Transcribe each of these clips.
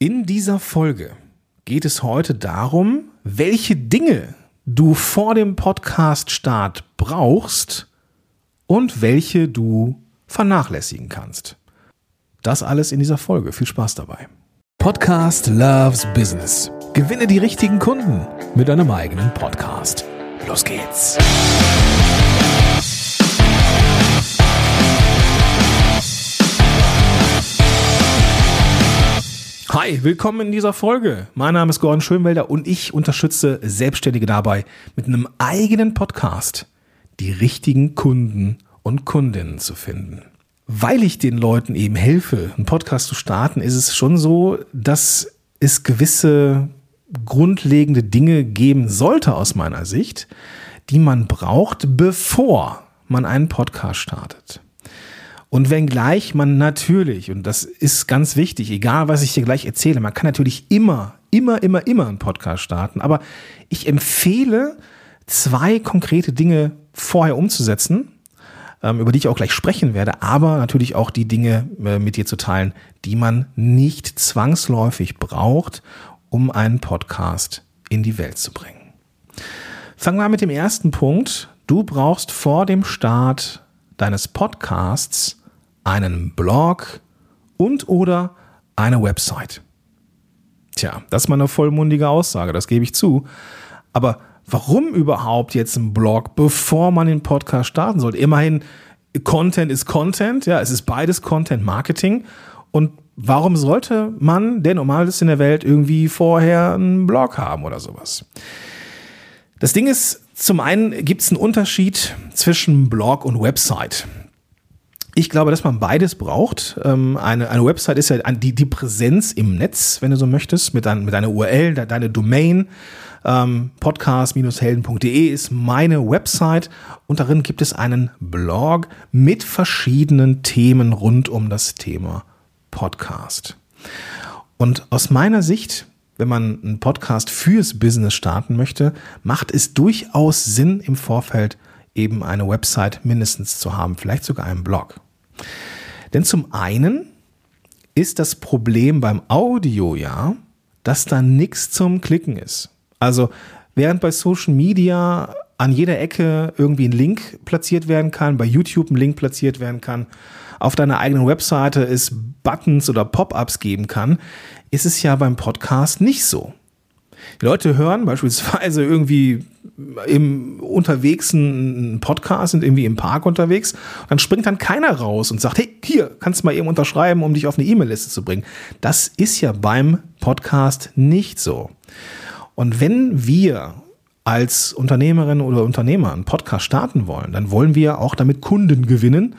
In dieser Folge geht es heute darum, welche Dinge du vor dem Podcast-Start brauchst und welche du vernachlässigen kannst. Das alles in dieser Folge. Viel Spaß dabei. Podcast Loves Business. Gewinne die richtigen Kunden mit deinem eigenen Podcast. Los geht's. Hi, willkommen in dieser Folge. Mein Name ist Gordon Schönwelder und ich unterstütze Selbstständige dabei, mit einem eigenen Podcast die richtigen Kunden und Kundinnen zu finden. Weil ich den Leuten eben helfe, einen Podcast zu starten, ist es schon so, dass es gewisse grundlegende Dinge geben sollte aus meiner Sicht, die man braucht, bevor man einen Podcast startet. Und wenngleich man natürlich, und das ist ganz wichtig, egal was ich dir gleich erzähle, man kann natürlich immer, immer, immer, immer einen Podcast starten, aber ich empfehle, zwei konkrete Dinge vorher umzusetzen, ähm, über die ich auch gleich sprechen werde, aber natürlich auch die Dinge äh, mit dir zu teilen, die man nicht zwangsläufig braucht, um einen Podcast in die Welt zu bringen. Fangen wir an mit dem ersten Punkt. Du brauchst vor dem Start deines Podcasts einen Blog und oder eine Website. Tja, das ist mal eine vollmundige Aussage, das gebe ich zu. Aber warum überhaupt jetzt ein Blog, bevor man den Podcast starten sollte? Immerhin, Content ist Content, ja, es ist beides Content Marketing. Und warum sollte man, der normal ist in der Welt, irgendwie vorher einen Blog haben oder sowas? Das Ding ist, zum einen gibt es einen Unterschied zwischen Blog und Website. Ich glaube, dass man beides braucht. Ähm, eine, eine Website ist ja die, die Präsenz im Netz, wenn du so möchtest, mit, dein, mit deiner URL, deine Domain. Ähm, podcast-helden.de ist meine Website und darin gibt es einen Blog mit verschiedenen Themen rund um das Thema Podcast. Und aus meiner Sicht, wenn man einen Podcast fürs Business starten möchte, macht es durchaus Sinn, im Vorfeld eben eine Website mindestens zu haben, vielleicht sogar einen Blog. Denn zum einen ist das Problem beim Audio ja, dass da nichts zum Klicken ist. Also während bei Social Media an jeder Ecke irgendwie ein Link platziert werden kann, bei YouTube ein Link platziert werden kann, auf deiner eigenen Webseite es Buttons oder Pop-ups geben kann, ist es ja beim Podcast nicht so. Die Leute hören beispielsweise irgendwie im unterwegs einen Podcast, sind irgendwie im Park unterwegs, dann springt dann keiner raus und sagt, hey, hier, kannst du mal eben unterschreiben, um dich auf eine E-Mail-Liste zu bringen. Das ist ja beim Podcast nicht so. Und wenn wir als Unternehmerin oder Unternehmer einen Podcast starten wollen, dann wollen wir auch damit Kunden gewinnen.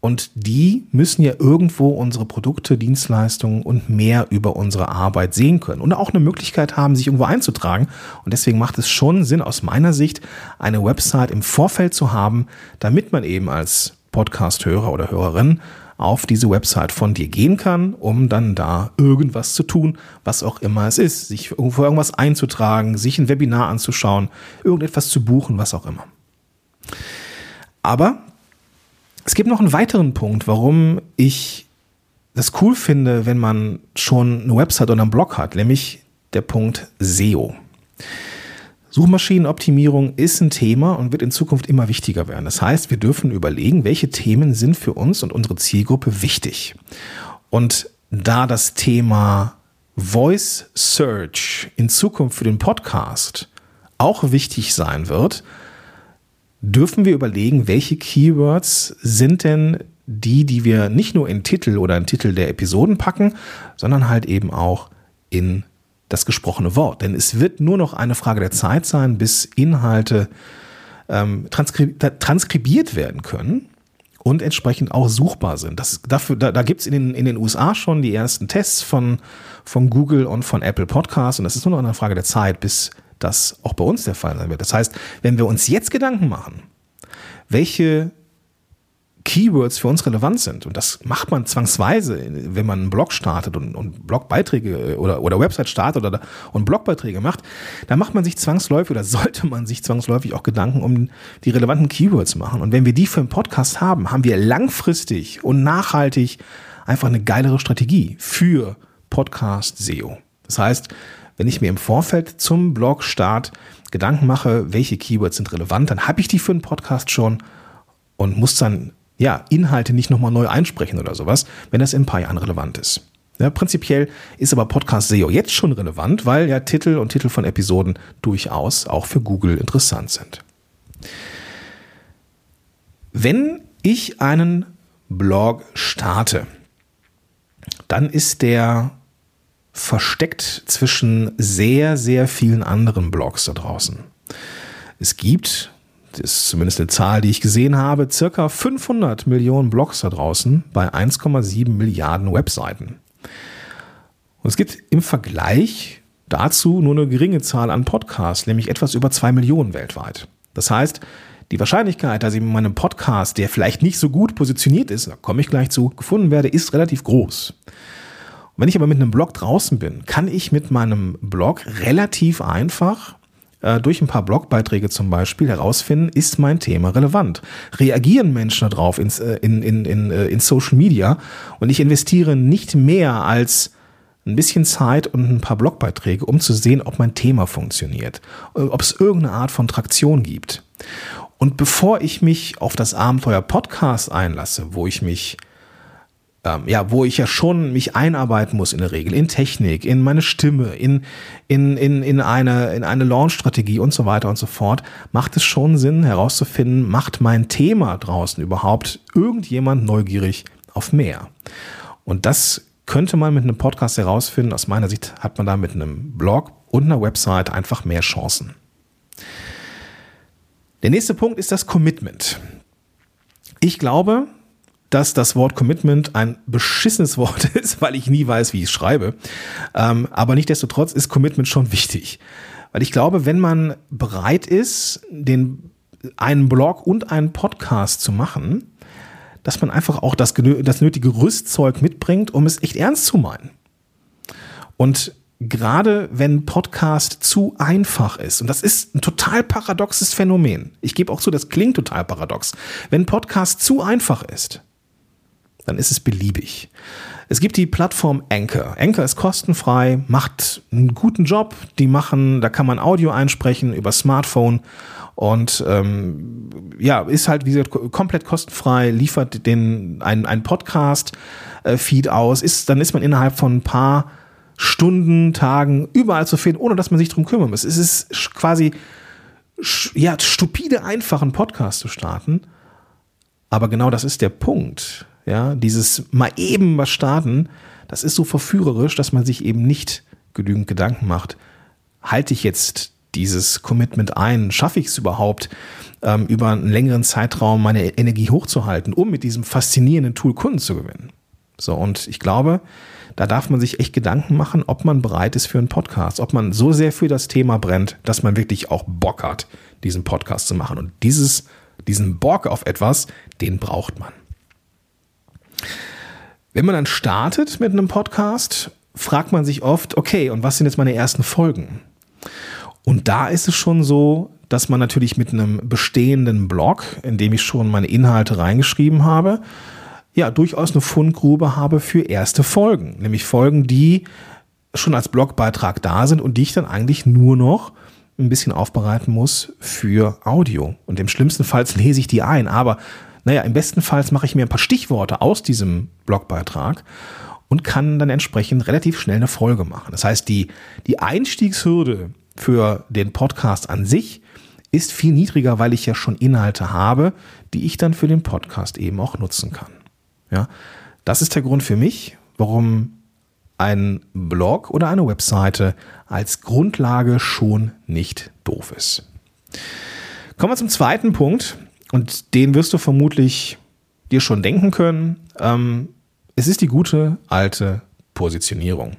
Und die müssen ja irgendwo unsere Produkte, Dienstleistungen und mehr über unsere Arbeit sehen können und auch eine Möglichkeit haben, sich irgendwo einzutragen. Und deswegen macht es schon Sinn, aus meiner Sicht, eine Website im Vorfeld zu haben, damit man eben als Podcast-Hörer oder Hörerin auf diese Website von dir gehen kann, um dann da irgendwas zu tun, was auch immer es ist. Sich irgendwo irgendwas einzutragen, sich ein Webinar anzuschauen, irgendetwas zu buchen, was auch immer. Aber es gibt noch einen weiteren Punkt, warum ich das cool finde, wenn man schon eine Website oder einen Blog hat, nämlich der Punkt SEO. Suchmaschinenoptimierung ist ein Thema und wird in Zukunft immer wichtiger werden. Das heißt, wir dürfen überlegen, welche Themen sind für uns und unsere Zielgruppe wichtig. Und da das Thema Voice Search in Zukunft für den Podcast auch wichtig sein wird, dürfen wir überlegen, welche Keywords sind denn die, die wir nicht nur in Titel oder in Titel der Episoden packen, sondern halt eben auch in das gesprochene Wort. Denn es wird nur noch eine Frage der Zeit sein, bis Inhalte ähm, transkri transkribiert werden können und entsprechend auch suchbar sind. Das, dafür, da da gibt es in den, in den USA schon die ersten Tests von, von Google und von Apple Podcasts und das ist nur noch eine Frage der Zeit, bis das auch bei uns der Fall sein wird. Das heißt, wenn wir uns jetzt Gedanken machen, welche Keywords für uns relevant sind. Und das macht man zwangsweise, wenn man einen Blog startet und, und Blogbeiträge oder, oder Website startet oder, und Blogbeiträge macht, da macht man sich zwangsläufig oder sollte man sich zwangsläufig auch Gedanken um die relevanten Keywords machen. Und wenn wir die für einen Podcast haben, haben wir langfristig und nachhaltig einfach eine geilere Strategie für Podcast SEO. Das heißt, wenn ich mir im Vorfeld zum Blogstart Gedanken mache, welche Keywords sind relevant, dann habe ich die für einen Podcast schon und muss dann ja Inhalte nicht nochmal neu einsprechen oder sowas, wenn das in ein paar relevant ist. Ja, prinzipiell ist aber Podcast SEO jetzt schon relevant, weil ja Titel und Titel von Episoden durchaus auch für Google interessant sind. Wenn ich einen Blog starte, dann ist der versteckt zwischen sehr, sehr vielen anderen Blogs da draußen. Es gibt, das ist zumindest eine Zahl, die ich gesehen habe, circa 500 Millionen Blogs da draußen bei 1,7 Milliarden Webseiten. Und es gibt im Vergleich dazu nur eine geringe Zahl an Podcasts, nämlich etwas über zwei Millionen weltweit. Das heißt, die Wahrscheinlichkeit, dass ich mit meinem Podcast, der vielleicht nicht so gut positioniert ist, da komme ich gleich zu, gefunden werde, ist relativ groß. Wenn ich aber mit einem Blog draußen bin, kann ich mit meinem Blog relativ einfach äh, durch ein paar Blogbeiträge zum Beispiel herausfinden, ist mein Thema relevant? Reagieren Menschen darauf ins, äh, in, in, in, äh, in Social Media? Und ich investiere nicht mehr als ein bisschen Zeit und ein paar Blogbeiträge, um zu sehen, ob mein Thema funktioniert, ob es irgendeine Art von Traktion gibt. Und bevor ich mich auf das Abenteuer Podcast einlasse, wo ich mich ähm, ja, wo ich ja schon mich einarbeiten muss in der Regel, in Technik, in meine Stimme, in, in, in, in eine, in eine Launch-Strategie und so weiter und so fort, macht es schon Sinn herauszufinden, macht mein Thema draußen überhaupt irgendjemand neugierig auf mehr? Und das könnte man mit einem Podcast herausfinden. Aus meiner Sicht hat man da mit einem Blog und einer Website einfach mehr Chancen. Der nächste Punkt ist das Commitment. Ich glaube, dass das Wort Commitment ein beschissenes Wort ist, weil ich nie weiß, wie ich es schreibe. Ähm, aber nichtdestotrotz ist Commitment schon wichtig. Weil ich glaube, wenn man bereit ist, den, einen Blog und einen Podcast zu machen, dass man einfach auch das, das nötige Rüstzeug mitbringt, um es echt ernst zu meinen. Und gerade wenn Podcast zu einfach ist, und das ist ein total paradoxes Phänomen, ich gebe auch zu, das klingt total paradox, wenn Podcast zu einfach ist, dann ist es beliebig. Es gibt die Plattform Anchor. Anchor ist kostenfrei, macht einen guten Job. Die machen, da kann man Audio einsprechen über Smartphone und ähm, ja, ist halt wie gesagt komplett kostenfrei, liefert den einen, einen Podcast-Feed aus. Ist, dann ist man innerhalb von ein paar Stunden, Tagen überall zu finden, ohne dass man sich drum kümmern muss. Es ist quasi ja stupide einfach einen Podcast zu starten. Aber genau das ist der Punkt. Ja, dieses mal eben was starten, das ist so verführerisch, dass man sich eben nicht genügend Gedanken macht. Halte ich jetzt dieses Commitment ein? Schaffe ich es überhaupt, ähm, über einen längeren Zeitraum meine Energie hochzuhalten, um mit diesem faszinierenden Tool Kunden zu gewinnen? So, und ich glaube, da darf man sich echt Gedanken machen, ob man bereit ist für einen Podcast, ob man so sehr für das Thema brennt, dass man wirklich auch Bock hat, diesen Podcast zu machen. Und dieses, diesen Bock auf etwas, den braucht man. Wenn man dann startet mit einem Podcast, fragt man sich oft, okay, und was sind jetzt meine ersten Folgen? Und da ist es schon so, dass man natürlich mit einem bestehenden Blog, in dem ich schon meine Inhalte reingeschrieben habe, ja, durchaus eine Fundgrube habe für erste Folgen. Nämlich Folgen, die schon als Blogbeitrag da sind und die ich dann eigentlich nur noch ein bisschen aufbereiten muss für Audio. Und im schlimmsten Fall lese ich die ein. Aber naja, im besten Fall mache ich mir ein paar Stichworte aus diesem Blogbeitrag und kann dann entsprechend relativ schnell eine Folge machen. Das heißt, die, die Einstiegshürde für den Podcast an sich ist viel niedriger, weil ich ja schon Inhalte habe, die ich dann für den Podcast eben auch nutzen kann. Ja, das ist der Grund für mich, warum ein Blog oder eine Webseite als Grundlage schon nicht doof ist. Kommen wir zum zweiten Punkt. Und den wirst du vermutlich dir schon denken können. Ähm, es ist die gute alte Positionierung.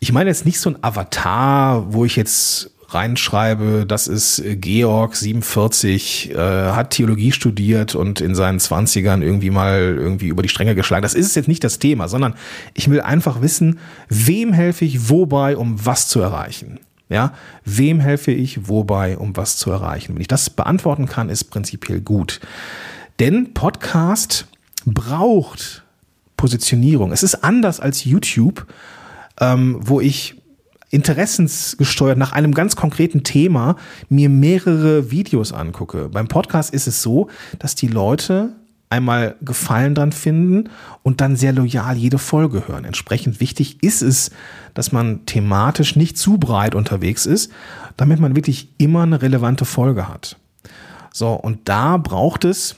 Ich meine jetzt nicht so ein Avatar, wo ich jetzt reinschreibe, das ist Georg 47, äh, hat Theologie studiert und in seinen Zwanzigern irgendwie mal irgendwie über die Stränge geschlagen. Das ist jetzt nicht das Thema, sondern ich will einfach wissen, wem helfe ich wobei, um was zu erreichen. Ja, wem helfe ich wobei, um was zu erreichen? Wenn ich das beantworten kann, ist prinzipiell gut. Denn Podcast braucht Positionierung. Es ist anders als YouTube, ähm, wo ich interessensgesteuert nach einem ganz konkreten Thema mir mehrere Videos angucke. Beim Podcast ist es so, dass die Leute einmal Gefallen dran finden und dann sehr loyal jede Folge hören. Entsprechend wichtig ist es, dass man thematisch nicht zu breit unterwegs ist, damit man wirklich immer eine relevante Folge hat. So, und da braucht es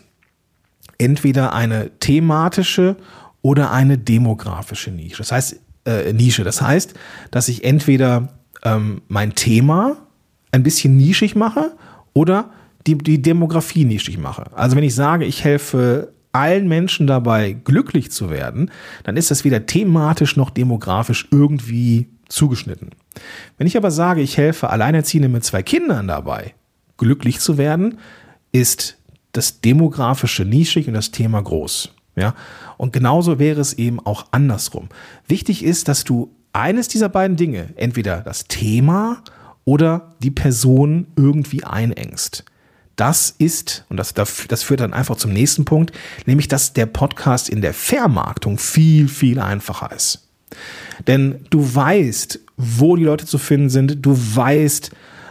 entweder eine thematische oder eine demografische Nische. Das heißt, äh, Nische. Das heißt, dass ich entweder ähm, mein Thema ein bisschen nischig mache oder die, die Demografie nischig mache. Also wenn ich sage, ich helfe allen Menschen dabei, glücklich zu werden, dann ist das weder thematisch noch demografisch irgendwie zugeschnitten. Wenn ich aber sage, ich helfe Alleinerziehenden mit zwei Kindern dabei, glücklich zu werden, ist das demografische nischig und das Thema groß. Ja? Und genauso wäre es eben auch andersrum. Wichtig ist, dass du eines dieser beiden Dinge, entweder das Thema oder die Person irgendwie einengst. Das ist, und das, das führt dann einfach zum nächsten Punkt, nämlich dass der Podcast in der Vermarktung viel, viel einfacher ist. Denn du weißt, wo die Leute zu finden sind, du weißt,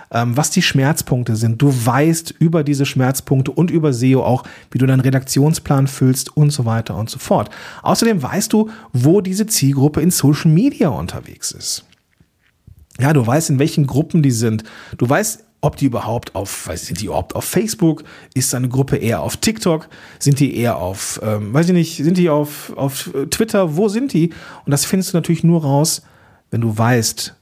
ähm, was die Schmerzpunkte sind. Du weißt über diese Schmerzpunkte und über SEO auch, wie du deinen Redaktionsplan füllst und so weiter und so fort. Außerdem weißt du, wo diese Zielgruppe in Social Media unterwegs ist. Ja, du weißt, in welchen Gruppen die sind. Du weißt, ob die überhaupt auf, weiß, sind die überhaupt auf Facebook? Ist deine Gruppe eher auf TikTok? Sind die eher auf, ähm, weiß ich nicht, sind die auf, auf Twitter? Wo sind die? Und das findest du natürlich nur raus, wenn du weißt,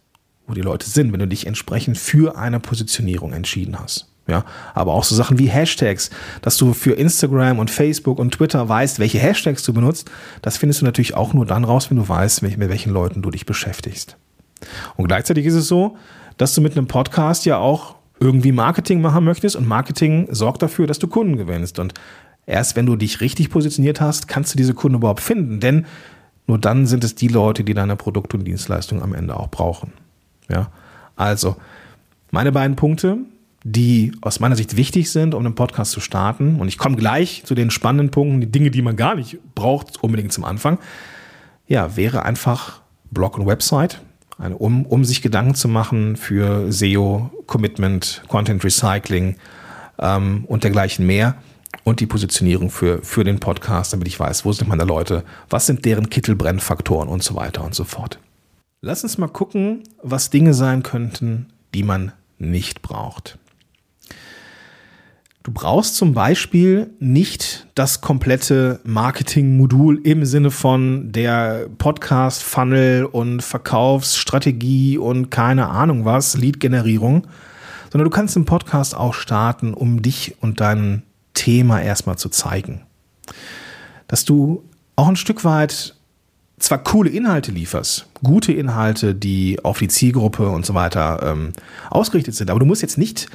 wo die Leute sind, wenn du dich entsprechend für eine Positionierung entschieden hast. Ja, aber auch so Sachen wie Hashtags, dass du für Instagram und Facebook und Twitter weißt, welche Hashtags du benutzt, das findest du natürlich auch nur dann raus, wenn du weißt, mit welchen Leuten du dich beschäftigst. Und gleichzeitig ist es so, dass du mit einem Podcast ja auch irgendwie Marketing machen möchtest und Marketing sorgt dafür, dass du Kunden gewinnst. Und erst wenn du dich richtig positioniert hast, kannst du diese Kunden überhaupt finden, denn nur dann sind es die Leute, die deine Produkte und Dienstleistungen am Ende auch brauchen. Ja, also meine beiden Punkte, die aus meiner Sicht wichtig sind, um einen Podcast zu starten. Und ich komme gleich zu den spannenden Punkten, die Dinge, die man gar nicht braucht, unbedingt zum Anfang. Ja, wäre einfach Blog und Website, um, um sich Gedanken zu machen für SEO, Commitment, Content Recycling ähm, und dergleichen mehr. Und die Positionierung für, für den Podcast, damit ich weiß, wo sind meine Leute, was sind deren Kittelbrennfaktoren und so weiter und so fort. Lass uns mal gucken, was Dinge sein könnten, die man nicht braucht. Du brauchst zum Beispiel nicht das komplette Marketing-Modul im Sinne von der Podcast-Funnel und Verkaufsstrategie und keine Ahnung was, Lead-Generierung, sondern du kannst den Podcast auch starten, um dich und dein Thema erstmal zu zeigen. Dass du auch ein Stück weit zwar coole Inhalte lieferst, gute Inhalte, die auf die Zielgruppe und so weiter ähm, ausgerichtet sind, aber du musst jetzt nicht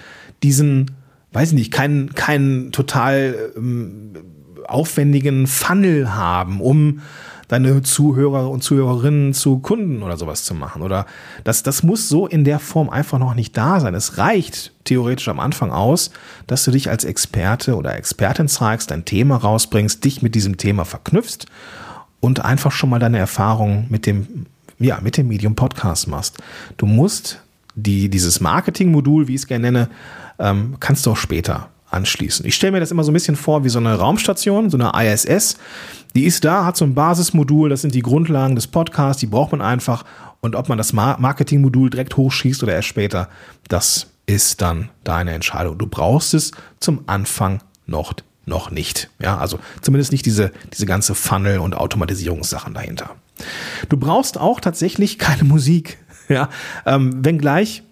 diesen, weiß ich nicht, keinen, keinen total ähm, aufwendigen Funnel haben, um deine Zuhörer und Zuhörerinnen zu Kunden oder sowas zu machen. Oder das, das muss so in der Form einfach noch nicht da sein. Es reicht theoretisch am Anfang aus, dass du dich als Experte oder Expertin zeigst, dein Thema rausbringst, dich mit diesem Thema verknüpfst und einfach schon mal deine Erfahrungen mit dem, ja, mit dem Medium Podcast machst. Du musst die, dieses Marketing-Modul, wie ich es gerne nenne, ähm, kannst du auch später anschließen. Ich stelle mir das immer so ein bisschen vor wie so eine Raumstation, so eine ISS. Die ist da, hat so ein Basismodul, das sind die Grundlagen des Podcasts, die braucht man einfach. Und ob man das Marketing-Modul direkt hochschießt oder erst später, das ist dann deine Entscheidung. Du brauchst es zum Anfang noch noch nicht. Ja, also zumindest nicht diese, diese ganze Funnel- und Automatisierungssachen dahinter. Du brauchst auch tatsächlich keine Musik. Ja, ähm, wenngleich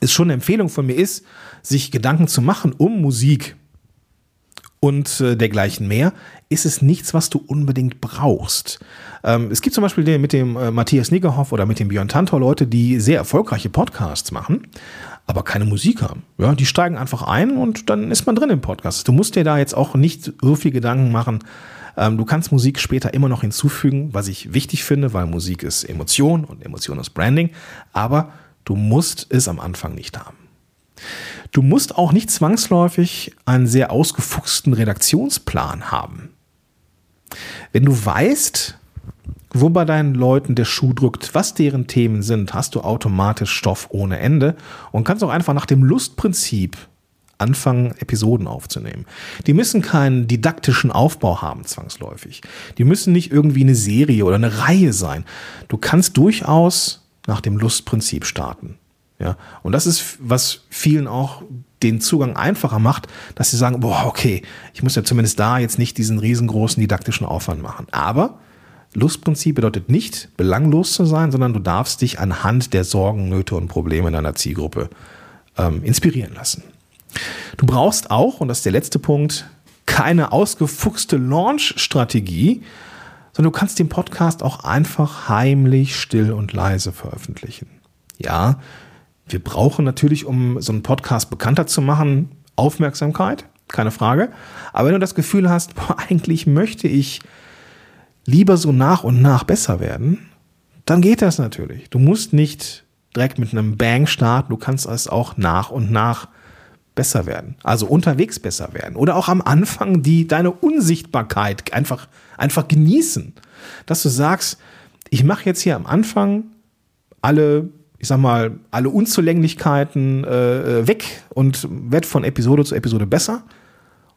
es schon eine Empfehlung von mir ist, sich Gedanken zu machen um Musik und äh, dergleichen mehr, ist es nichts, was du unbedingt brauchst. Ähm, es gibt zum Beispiel den, mit dem äh, Matthias Niggerhoff oder mit dem Björn Tantor Leute, die sehr erfolgreiche Podcasts machen, aber keine Musik haben. Ja, die steigen einfach ein und dann ist man drin im Podcast. Du musst dir da jetzt auch nicht so viel Gedanken machen. Ähm, du kannst Musik später immer noch hinzufügen, was ich wichtig finde, weil Musik ist Emotion und Emotion ist Branding. Aber du musst es am Anfang nicht haben. Du musst auch nicht zwangsläufig einen sehr ausgefuchsten Redaktionsplan haben. Wenn du weißt, wo bei deinen Leuten der Schuh drückt, was deren Themen sind, hast du automatisch Stoff ohne Ende und kannst auch einfach nach dem Lustprinzip anfangen, Episoden aufzunehmen. Die müssen keinen didaktischen Aufbau haben, zwangsläufig. Die müssen nicht irgendwie eine Serie oder eine Reihe sein. Du kannst durchaus nach dem Lustprinzip starten. Ja, und das ist, was vielen auch den Zugang einfacher macht, dass sie sagen, boah, okay, ich muss ja zumindest da jetzt nicht diesen riesengroßen didaktischen Aufwand machen. Aber Lustprinzip bedeutet nicht, belanglos zu sein, sondern du darfst dich anhand der Sorgen, Nöte und Probleme deiner Zielgruppe ähm, inspirieren lassen. Du brauchst auch, und das ist der letzte Punkt, keine ausgefuchste Launch-Strategie, sondern du kannst den Podcast auch einfach heimlich, still und leise veröffentlichen. Ja, wir brauchen natürlich, um so einen Podcast bekannter zu machen, Aufmerksamkeit, keine Frage. Aber wenn du das Gefühl hast, boah, eigentlich möchte ich lieber so nach und nach besser werden, dann geht das natürlich. Du musst nicht direkt mit einem Bang starten, du kannst es auch nach und nach besser werden. Also unterwegs besser werden. Oder auch am Anfang die deine Unsichtbarkeit einfach, einfach genießen. Dass du sagst, ich mache jetzt hier am Anfang alle, ich sag mal, alle Unzulänglichkeiten äh, weg und werde von Episode zu Episode besser.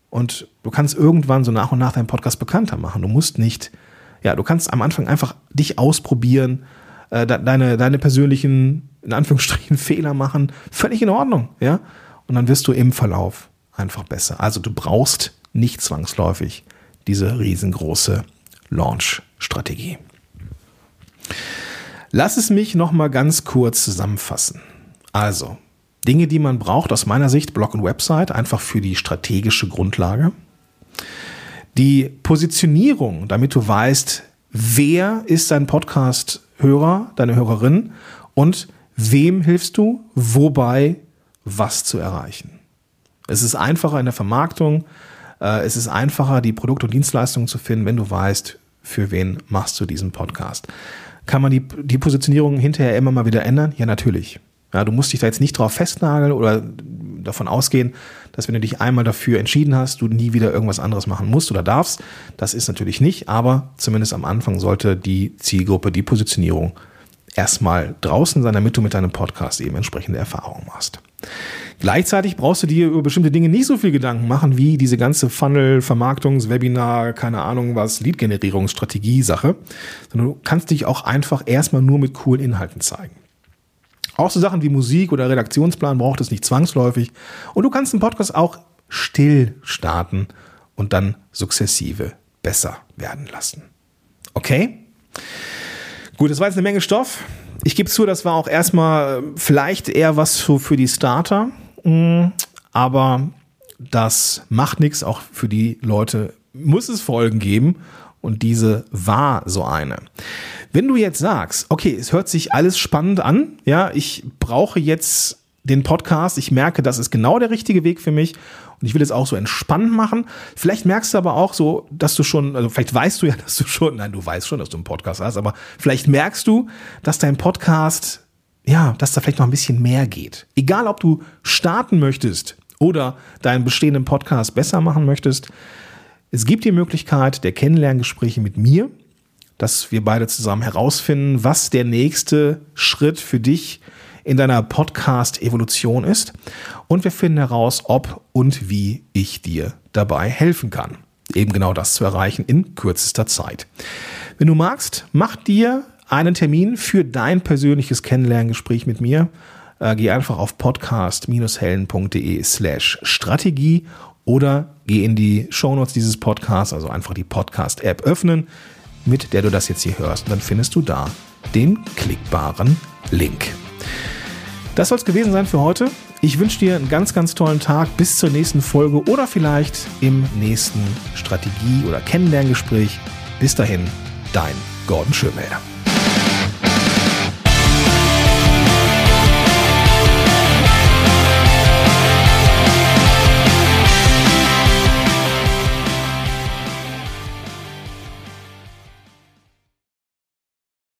Und du kannst irgendwann so nach und nach deinen Podcast bekannter machen. Du musst nicht, ja, du kannst am Anfang einfach dich ausprobieren, äh, deine, deine persönlichen, in Anführungsstrichen, Fehler machen. Völlig in Ordnung, ja und dann wirst du im Verlauf einfach besser. Also du brauchst nicht zwangsläufig diese riesengroße Launch-Strategie. Lass es mich noch mal ganz kurz zusammenfassen. Also, Dinge, die man braucht aus meiner Sicht, Blog und Website, einfach für die strategische Grundlage. Die Positionierung, damit du weißt, wer ist dein Podcast-Hörer, deine Hörerin und wem hilfst du, wobei was zu erreichen. Es ist einfacher in der Vermarktung, äh, es ist einfacher, die Produkte und Dienstleistungen zu finden, wenn du weißt, für wen machst du diesen Podcast. Kann man die, die Positionierung hinterher immer mal wieder ändern? Ja, natürlich. Ja, du musst dich da jetzt nicht drauf festnageln oder davon ausgehen, dass wenn du dich einmal dafür entschieden hast, du nie wieder irgendwas anderes machen musst oder darfst. Das ist natürlich nicht, aber zumindest am Anfang sollte die Zielgruppe, die Positionierung erstmal draußen sein, damit du mit deinem Podcast eben entsprechende Erfahrungen machst. Gleichzeitig brauchst du dir über bestimmte Dinge nicht so viel Gedanken machen, wie diese ganze Funnel, Vermarktungs-, Webinar, keine Ahnung was, Lead-Generierungsstrategie-Sache, sondern du kannst dich auch einfach erstmal nur mit coolen Inhalten zeigen. Auch so Sachen wie Musik oder Redaktionsplan braucht es nicht zwangsläufig. Und du kannst einen Podcast auch still starten und dann sukzessive besser werden lassen. Okay? Gut, das war jetzt eine Menge Stoff. Ich gebe zu, das war auch erstmal vielleicht eher was für, für die Starter, mm, aber das macht nichts. Auch für die Leute muss es Folgen geben und diese war so eine. Wenn du jetzt sagst, okay, es hört sich alles spannend an, ja, ich brauche jetzt den Podcast, ich merke, das ist genau der richtige Weg für mich und ich will es auch so entspannt machen. Vielleicht merkst du aber auch so, dass du schon, also vielleicht weißt du ja, dass du schon, nein, du weißt schon, dass du einen Podcast hast, aber vielleicht merkst du, dass dein Podcast, ja, dass da vielleicht noch ein bisschen mehr geht. Egal, ob du starten möchtest oder deinen bestehenden Podcast besser machen möchtest, es gibt die Möglichkeit der Kennenlerngespräche mit mir, dass wir beide zusammen herausfinden, was der nächste Schritt für dich in deiner Podcast-Evolution ist. Und wir finden heraus, ob und wie ich dir dabei helfen kann. Eben genau das zu erreichen in kürzester Zeit. Wenn du magst, mach dir einen Termin für dein persönliches Kennenlerngespräch mit mir. Äh, geh einfach auf podcast-helden.de slash Strategie oder geh in die Shownotes dieses Podcasts, also einfach die Podcast-App öffnen, mit der du das jetzt hier hörst. Und dann findest du da den klickbaren Link. Das soll es gewesen sein für heute. Ich wünsche dir einen ganz, ganz tollen Tag bis zur nächsten Folge oder vielleicht im nächsten Strategie- oder Kennenlerngespräch. Bis dahin, dein Gordon Schönmelder.